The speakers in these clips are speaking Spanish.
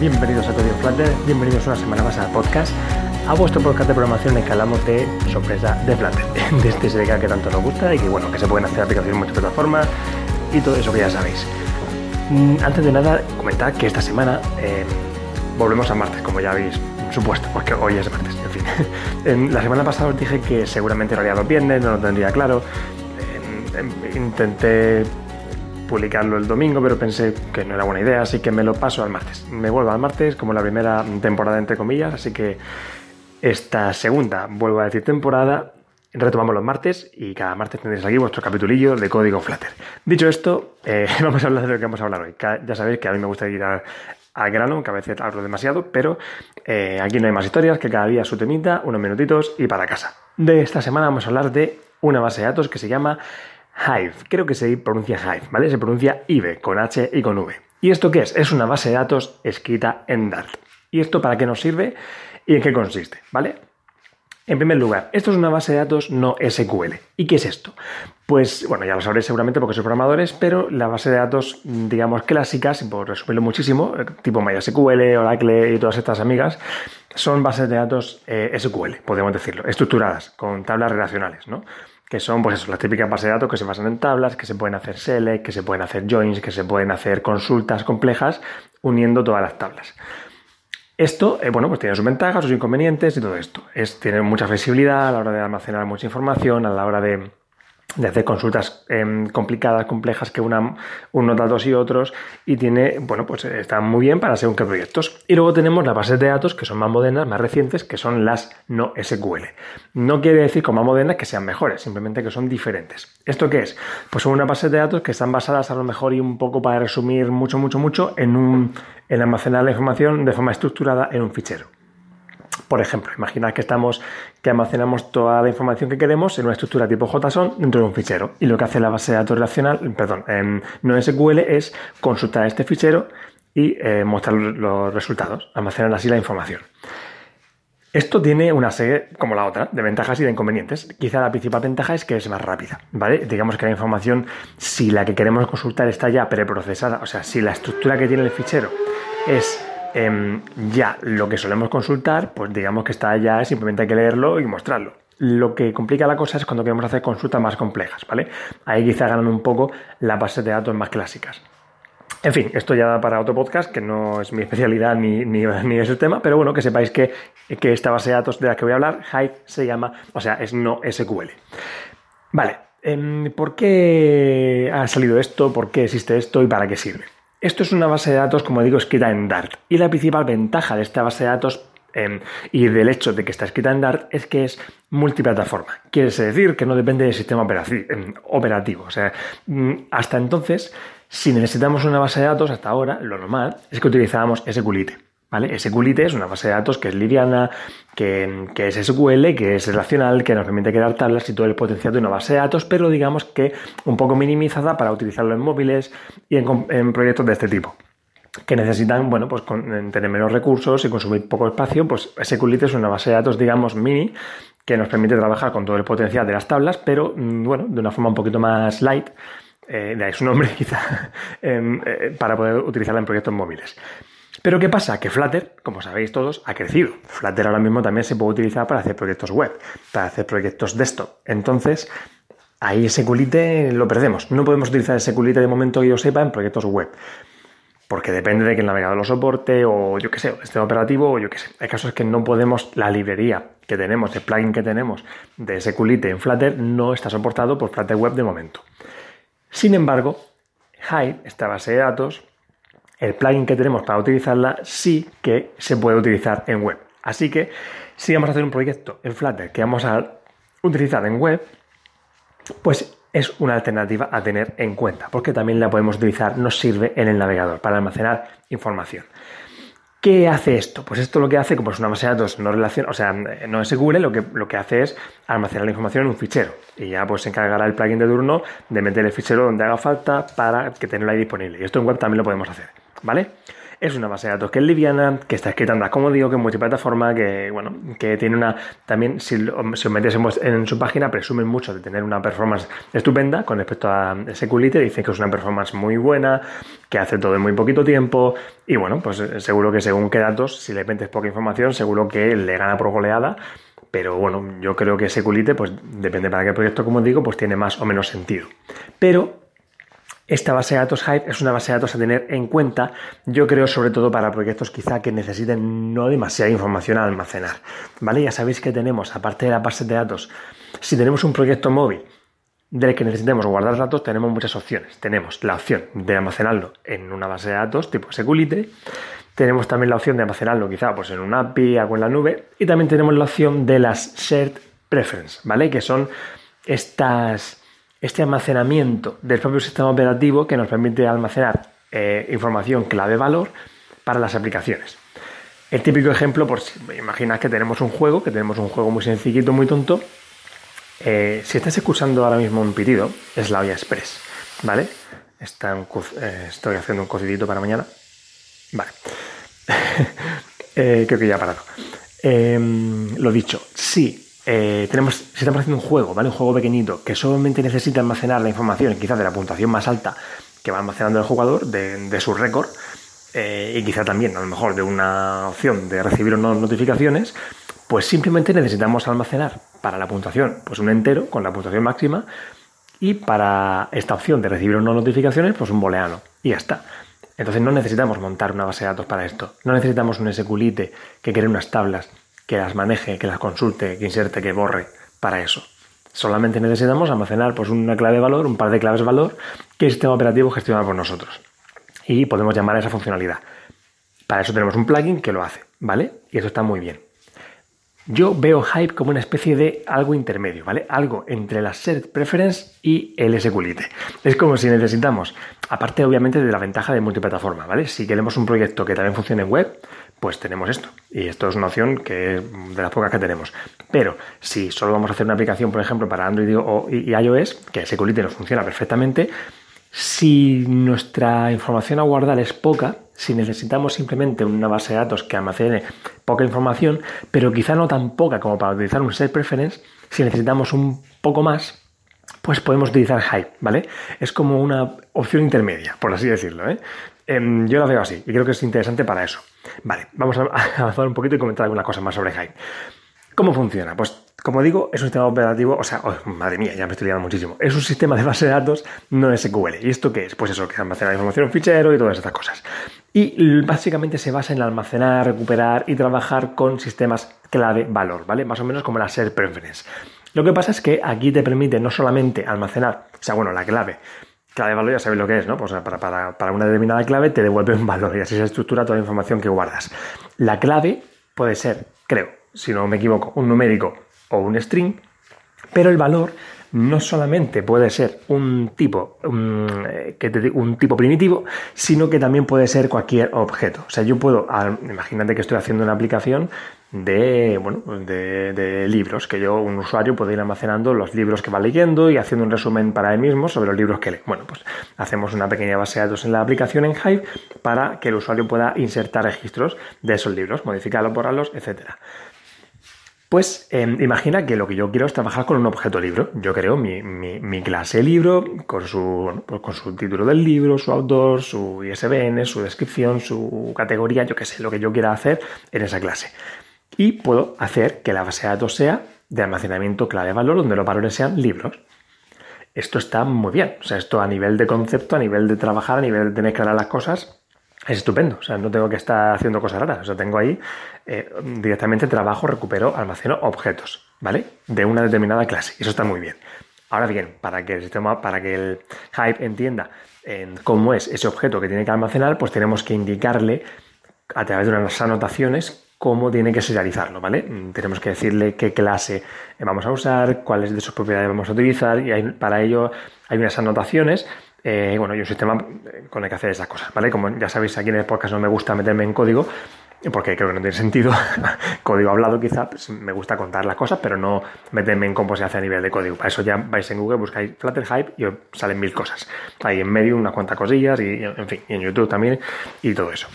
Bienvenidos a Código Flutter, bienvenidos una semana más al podcast, a vuestro podcast de programación en que de sorpresa de Flutter, de este SDK que tanto nos gusta y que bueno, que se pueden hacer aplicaciones en muchas plataformas y todo eso que ya sabéis. Mm, antes de nada, comentar que esta semana eh, volvemos a martes, como ya habéis supuesto, porque hoy es martes, en fin. en, la semana pasada os dije que seguramente lo haría los viernes, no lo tendría claro. intenté publicarlo el domingo, pero pensé que no era buena idea, así que me lo paso al martes. Me vuelvo al martes como la primera temporada, entre comillas, así que esta segunda, vuelvo a decir temporada, retomamos los martes y cada martes tendréis aquí vuestro capitulillo de código Flutter. Dicho esto, eh, vamos a hablar de lo que vamos a hablar hoy. Ya sabéis que a mí me gusta ir al, grano, que a veces hablo demasiado, pero eh, aquí no hay más historias, que cada día su temita, unos minutitos y para casa. De esta semana vamos a hablar de una base de datos que se llama Hive. Creo que se pronuncia Hive, ¿vale? Se pronuncia IVE, con H y con V. ¿Y esto qué es? Es una base de datos escrita en Dart. ¿Y esto para qué nos sirve y en qué consiste? ¿Vale? En primer lugar, esto es una base de datos no SQL. ¿Y qué es esto? Pues, bueno, ya lo sabréis seguramente porque sois programadores, pero la base de datos, digamos, clásicas, por resumirlo muchísimo, eh, tipo MySQL, Oracle y todas estas amigas, son bases de datos eh, SQL, podemos decirlo, estructuradas, con tablas relacionales, ¿no? Que son pues eso, las típicas bases de datos que se basan en tablas, que se pueden hacer select, que se pueden hacer joins, que se pueden hacer consultas complejas uniendo todas las tablas. Esto, eh, bueno, pues tiene sus ventajas, sus inconvenientes y todo esto. Es, tiene mucha flexibilidad a la hora de almacenar mucha información, a la hora de de hacer consultas em, complicadas, complejas que unan unos datos y otros y tiene, bueno, pues está muy bien para según qué proyectos. Y luego tenemos las bases de datos que son más modernas, más recientes, que son las no SQL. No quiere decir con más modernas que sean mejores, simplemente que son diferentes. ¿Esto qué es? Pues son unas bases de datos que están basadas a lo mejor y un poco para resumir mucho, mucho, mucho en, un, en almacenar la información de forma estructurada en un fichero. Por ejemplo, imaginad que estamos, que almacenamos toda la información que queremos en una estructura tipo JSON dentro de un fichero. Y lo que hace la base de datos relacional, perdón, en no SQL es consultar este fichero y eh, mostrar los resultados, almacenar así la información. Esto tiene una serie, como la otra, de ventajas y de inconvenientes. Quizá la principal ventaja es que es más rápida, ¿vale? Digamos que la información, si la que queremos consultar está ya preprocesada, o sea, si la estructura que tiene el fichero es Em, ya lo que solemos consultar, pues digamos que está ya, simplemente hay que leerlo y mostrarlo. Lo que complica la cosa es cuando queremos hacer consultas más complejas, ¿vale? Ahí quizá ganan un poco las bases de datos más clásicas. En fin, esto ya da para otro podcast, que no es mi especialidad ni, ni, es el tema, pero bueno, que sepáis que, que, esta base de datos de la que voy a hablar, Hive, se llama, o sea, es no SQL. Vale, em, ¿por qué ha salido esto? ¿Por qué existe esto y para qué sirve? Esto es una base de datos, como digo, escrita en Dart. Y la principal ventaja de esta base de datos em, y del hecho de que está escrita en Dart es que es multiplataforma. Quiere decir que no depende del sistema em, operativo. O sea, mm, hasta entonces, si necesitamos una base de datos, hasta ahora, lo normal es que utilizábamos SQLite. ¿Vale? SQLite es una base de datos que es liviana, que, es SQL, que es relacional, que nos permite crear tablas y todo el potencial de una base de datos, pero digamos que un poco minimizada para utilizarlo en móviles y en, proyectos de este tipo que necesitan, bueno, pues tener menos recursos y consumir poco espacio, pues SQLite es una base de datos, digamos, mini, que nos permite trabajar con todo el potencial de las tablas, pero, mm, bueno, de una forma un poquito más light, eh, de ahí su nombre quizá, em, eh, para poder utilizarla en proyectos móviles. Pero ¿qué pasa? Que Flutter, como sabéis todos, ha crecido. Flutter ahora mismo también se puede utilizar para hacer proyectos web, para hacer proyectos desktop. Entonces, ahí SQLite lo perdemos. No podemos utilizar SQLite de momento que yo sepa en proyectos web. Porque depende de que el navegador lo soporte o yo qué sé, esté operativo o yo qué sé. Hay casos que no podemos, la librería que tenemos, el plugin que tenemos de SQLite en Flutter no está soportado por Flutter Web de momento. Sin embargo, Hive, esta base de datos, el plugin que tenemos para utilizarla sí que se puede utilizar en web. Así que si vamos a hacer un proyecto en Flutter que vamos a utilizar en web, pues es una alternativa a tener en cuenta, porque también la podemos utilizar, nos sirve en el navegador para almacenar información. ¿Qué hace esto? Pues esto lo que hace, como es una base de datos no relación, o sea, no seguro, lo que, lo que hace es almacenar la información en un fichero. Y ya pues se encargará el plugin de turno de meter el fichero donde haga falta para que tenerlo ahí disponible. Y esto en web también lo podemos hacer. ¿Vale? Es una base de datos que es liviana, que está escrita como digo, que es multiplataforma, que bueno, que tiene una. También, si, os metéis en, su página, presumen mucho de tener una performance estupenda con respecto a SQLite. Dicen que es una performance muy buena, que hace todo en muy poquito tiempo. Y bueno, pues eh, seguro que según qué datos, si le metes poca información, seguro que le gana por goleada pero bueno, yo creo que SQLite, pues depende para qué proyecto, como digo, pues tiene más o menos sentido. Pero esta base de datos Hype es una base de datos a tener en cuenta, yo creo, sobre todo para proyectos quizá que necesiten no demasiada información a almacenar. ¿Vale? Ya sabéis que tenemos, aparte de la base de datos, si tenemos un proyecto móvil del que necesitemos guardar datos, tenemos muchas opciones. Tenemos la opción de almacenarlo en una base de datos tipo SQLite, tenemos también la opción de almacenarlo quizá pues, en un API, o en la nube. Y también tenemos la opción de las Shared Preference, ¿vale? Que son estas, este almacenamiento del propio sistema operativo que nos permite almacenar eh, información clave-valor para las aplicaciones. El típico ejemplo, por si imaginas que tenemos un juego, que tenemos un juego muy sencillito, muy tonto. Eh, si estás escuchando ahora mismo un pitido, es la olla express, ¿vale? Eh, estoy haciendo un cocidito para mañana. Vale. Creo que ya ha parado. Em, lo dicho, sí, eh, tenemos, si estamos haciendo un juego, ¿vale? Un juego pequeñito que solamente necesita almacenar la información, quizás de la puntuación más alta que va almacenando el jugador, de, su récord, eh, y quizá también, a lo mejor, de una opción de recibir o no notificaciones, pues simplemente necesitamos almacenar para la puntuación, pues un entero con la puntuación máxima, y para esta opción de recibir o no notificaciones, pues un booleano. Y ya está. Entonces no necesitamos montar una base de datos para esto. No necesitamos un SQLite que cree unas tablas, que las maneje, que las consulte, que inserte, que borre para eso. Solamente necesitamos almacenar pues, una clave de valor, un par de claves de valor que el sistema operativo gestiona por nosotros. Y podemos llamar a esa funcionalidad. Para eso tenemos un plugin que lo hace, ¿vale? Y eso está muy bien. Yo veo Hype como una especie de algo intermedio, ¿vale? Algo entre la Shared Preference y el SQLite. Es como si necesitamos, aparte obviamente de la ventaja de multiplataforma, ¿vale? Si queremos un proyecto que también funcione en web, pues tenemos esto. Y esto es una opción que es de las pocas que tenemos. Pero si solo vamos a hacer una aplicación, por ejemplo, para Android o, y iOS, que SQLite nos funciona perfectamente, si nuestra información a guardar es poca, si necesitamos simplemente una base de datos que almacene poca información, pero quizá no tan poca como para utilizar un set preference, si necesitamos un poco más, pues podemos utilizar Hype, ¿vale? Es como una opción intermedia, por así decirlo, ¿eh? Em, yo la veo así y creo que es interesante para eso. Vale, vamos a avanzar un poquito y comentar alguna cosa más sobre Hype. ¿Cómo funciona? Pues como digo, es un sistema operativo, o sea, oh, madre mía, ya me estoy liando muchísimo. Es un sistema de base de datos no SQL. ¿Y esto qué es? Pues eso, que almacena información fichero y todas estas cosas. Y básicamente se basa en almacenar, recuperar y trabajar con sistemas clave-valor, ¿vale? Más o menos como la Share Preference. Lo que pasa es que aquí te permite no solamente almacenar, o sea, bueno, la clave, clave valor ya sabéis lo que es, ¿no? Pues para, para, para, una determinada clave te devuelve un valor y así se estructura toda la información que guardas. La clave puede ser, creo, si no me equivoco, un numérico o un string, pero el valor no solamente puede ser un tipo, un, eh, un tipo primitivo, sino que también puede ser cualquier objeto. O sea, yo puedo, imagínate que estoy haciendo una aplicación de, bueno, de, libros, que yo, un usuario, puede ir almacenando los libros que va leyendo y haciendo un resumen para él mismo sobre los libros que lee. Bueno, pues hacemos una pequeña base de datos en la aplicación en Hive para que el usuario pueda insertar registros de esos libros, modificarlos, borrarlos, etcétera. Pues em, imagina que lo que yo quiero es trabajar con un objeto libro. Yo creo mi, clase libro con su, pues con su título del libro, su autor, su ISBN, su descripción, su categoría, yo qué sé, lo que yo quiera hacer en esa clase. Y puedo hacer que la base de datos sea de almacenamiento clave-valor, donde los valores sean libros. Esto está muy bien. O sea, esto a nivel de concepto, a nivel de trabajar, a nivel de tener claras las cosas, es estupendo. O sea, no tengo que estar haciendo cosas raras. O sea, tengo ahí eh, directamente trabajo, recupero, almaceno objetos, ¿vale? De una determinada clase. Eso está muy bien. Ahora bien, para que el sistema, para que el Hype entienda cómo es ese objeto que tiene que almacenar, pues tenemos que indicarle a través de unas anotaciones cómo tiene que serializarlo, ¿vale? Tenemos que decirle qué clase vamos a usar, cuáles de sus propiedades vamos a utilizar y para ello hay unas anotaciones eh, bueno, y un sistema con el que hacer esas cosas, ¿vale? Como ya sabéis, aquí en el podcast no me gusta meterme en código, porque creo que no tiene sentido. código hablado quizá, pues, me gusta contar las cosas, pero no meterme en cómo se hace a nivel de código. Para eso ya vais en Google, buscáis Flutter Hype y os salen mil cosas. Hay en medio unas cuantas cosillas y, en fin, y en YouTube también y todo eso.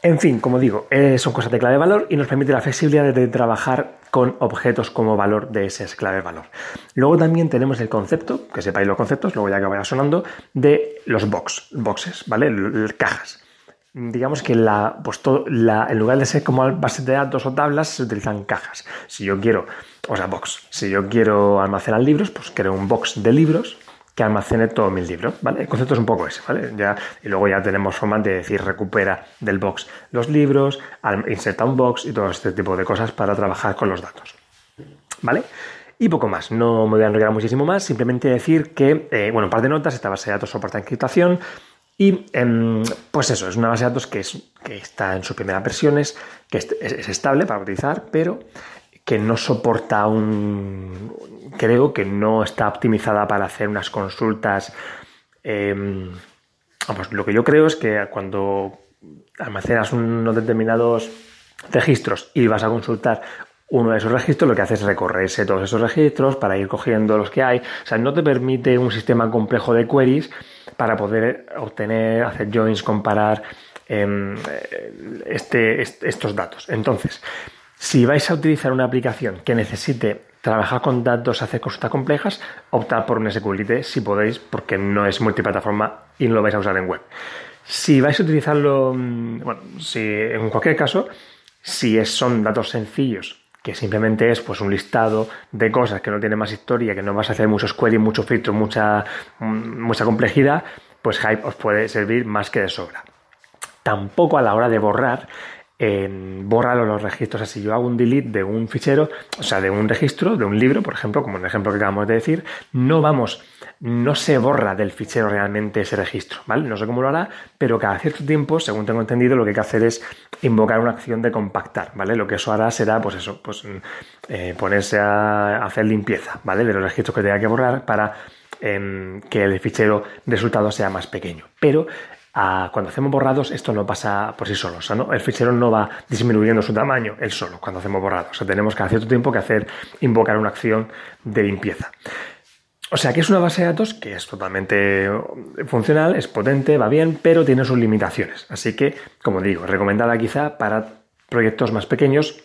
En fin, como digo, son cosas de clave valor y nos permite la flexibilidad de trabajar con objetos como valor de ese clave valor. Luego también tenemos el concepto, que sepáis los conceptos, luego ya que vaya sonando, de los box, boxes, ¿vale? cajas. Digamos que la, pues en lugar de ser como base de datos o tablas, se utilizan cajas. Si yo quiero, o sea, box, si yo quiero almacenar libros, pues creo un box de libros que almacene todos mis libros, ¿vale? El concepto es un poco ese, ¿vale? Y luego ya tenemos formas de decir recupera del box los libros, inserta un box y todo este tipo de cosas para trabajar con los datos, ¿vale? Y poco más, no me voy a enrollar muchísimo más, simplemente decir que, eh, bueno, un par de notas, esta base de datos soporta encriptación y, em, pues eso, es una base de datos que, es, que está en sus primeras versiones, que es, es estable para utilizar, pero que no soporta un... Creo que no está optimizada para hacer unas consultas. Eh, lo que yo creo es que cuando almacenas unos determinados registros y vas a consultar uno de esos registros, lo que hace es recorrerse todos esos registros para ir cogiendo los que hay. O sea, no te permite un sistema complejo de queries para poder obtener, hacer joins, comparar em, este, estos datos. Entonces, si vais a utilizar una aplicación que necesite trabajar con datos, hacer consultas complejas, optad por un SQLite si podéis, porque no es multiplataforma y no lo vais a usar en web. Si vais a utilizarlo, mm, bueno, si en cualquier caso, si son datos sencillos, que simplemente es pues un listado de cosas que no tiene más historia, que no vas a hacer muchos queries, muchos filtros, mucha, mm, mucha complejidad, pues Hype os puede servir más que de sobra. Tampoco a la hora de borrar en los registros. Así yo hago un delete de un fichero, o sea, de un registro, de un libro, por ejemplo, como el ejemplo que acabamos de decir, no vamos, no se borra del fichero realmente ese registro, ¿vale? No sé cómo lo hará, pero cada cierto tiempo, según tengo entendido, lo que hay que hacer es invocar una acción de compactar, ¿vale? Lo que eso hará será, pues eso, pues eh, ponerse a hacer limpieza, ¿vale? De los registros que tenga que borrar para em, que el fichero resultado sea más pequeño. Pero cuando hacemos borrados, esto no pasa por sí solo. O sea, ¿no? El fichero no va disminuyendo su tamaño él solo cuando hacemos borrados. O sea, tenemos cada cierto tiempo que hacer, invocar una acción de limpieza. O sea que es una base de datos que es totalmente funcional, es potente, va bien, pero tiene sus limitaciones. Así que, como digo, recomendada quizá para proyectos más pequeños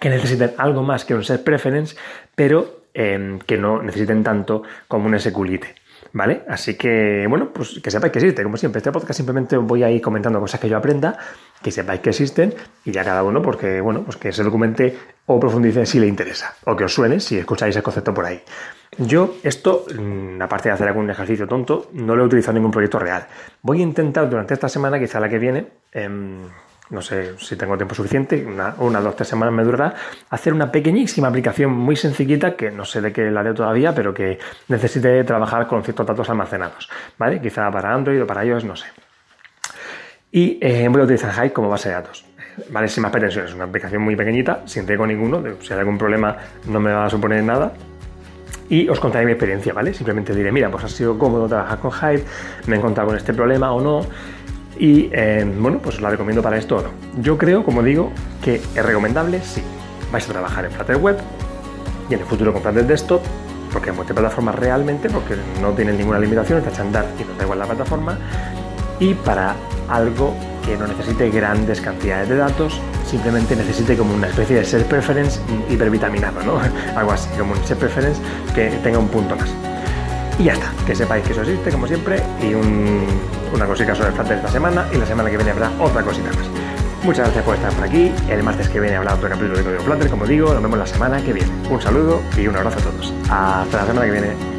que necesiten algo más que un set preference, pero eh, que no necesiten tanto como un SQLite. ¿Vale? Así que, bueno, pues que sepáis que existe. Como siempre, este podcast simplemente voy a ir comentando cosas que yo aprenda, que sepáis que existen y ya cada uno, porque, bueno, pues que se documente o profundice si le interesa o que os suene si escucháis el concepto por ahí. Yo esto, mm, aparte de hacer algún ejercicio tonto, no lo he utilizado en ningún proyecto real. Voy a intentar durante esta semana, quizá la que viene, em, no sé si tengo tiempo suficiente, una, una, dos, tres semanas me durará, hacer una pequeñísima aplicación muy sencillita que no sé de qué la haré todavía, pero que necesite trabajar con ciertos datos almacenados, ¿vale? Quizá para Android o para iOS, no sé. Y eh, voy a utilizar Hive como base de datos. ¿Vale? Sin más pretensiones, una aplicación muy pequeñita, sin tengo ninguno, si hay algún problema no me va a suponer nada, y os contaré mi experiencia, ¿vale? Simplemente diré, mira, pues ha sido cómodo trabajar con Hive, me he encontrado con este problema o no, y eh, bueno, pues os la recomiendo para esto o no. Yo creo, como digo, que es recomendable si vais a trabajar en Flutter Web y en el futuro con Flutter Desktop, porque es multiplataforma realmente, porque no tienen ninguna limitación, está andar y no da igual la plataforma, y para algo que no necesite grandes cantidades de datos, simplemente necesite como una especie de set preference hipervitaminado, ¿no? Algo así, como un set preference que tenga un punto más. Y ya está, que sepáis que eso existe, como siempre, y una cosita sobre el esta semana, y la semana que viene habrá otra cosita más. Muchas gracias por estar por aquí. El martes que viene habrá otro capítulo de Código Flutter, como digo. Nos vemos la semana que viene. Un saludo y un abrazo a todos. Hasta la semana que viene.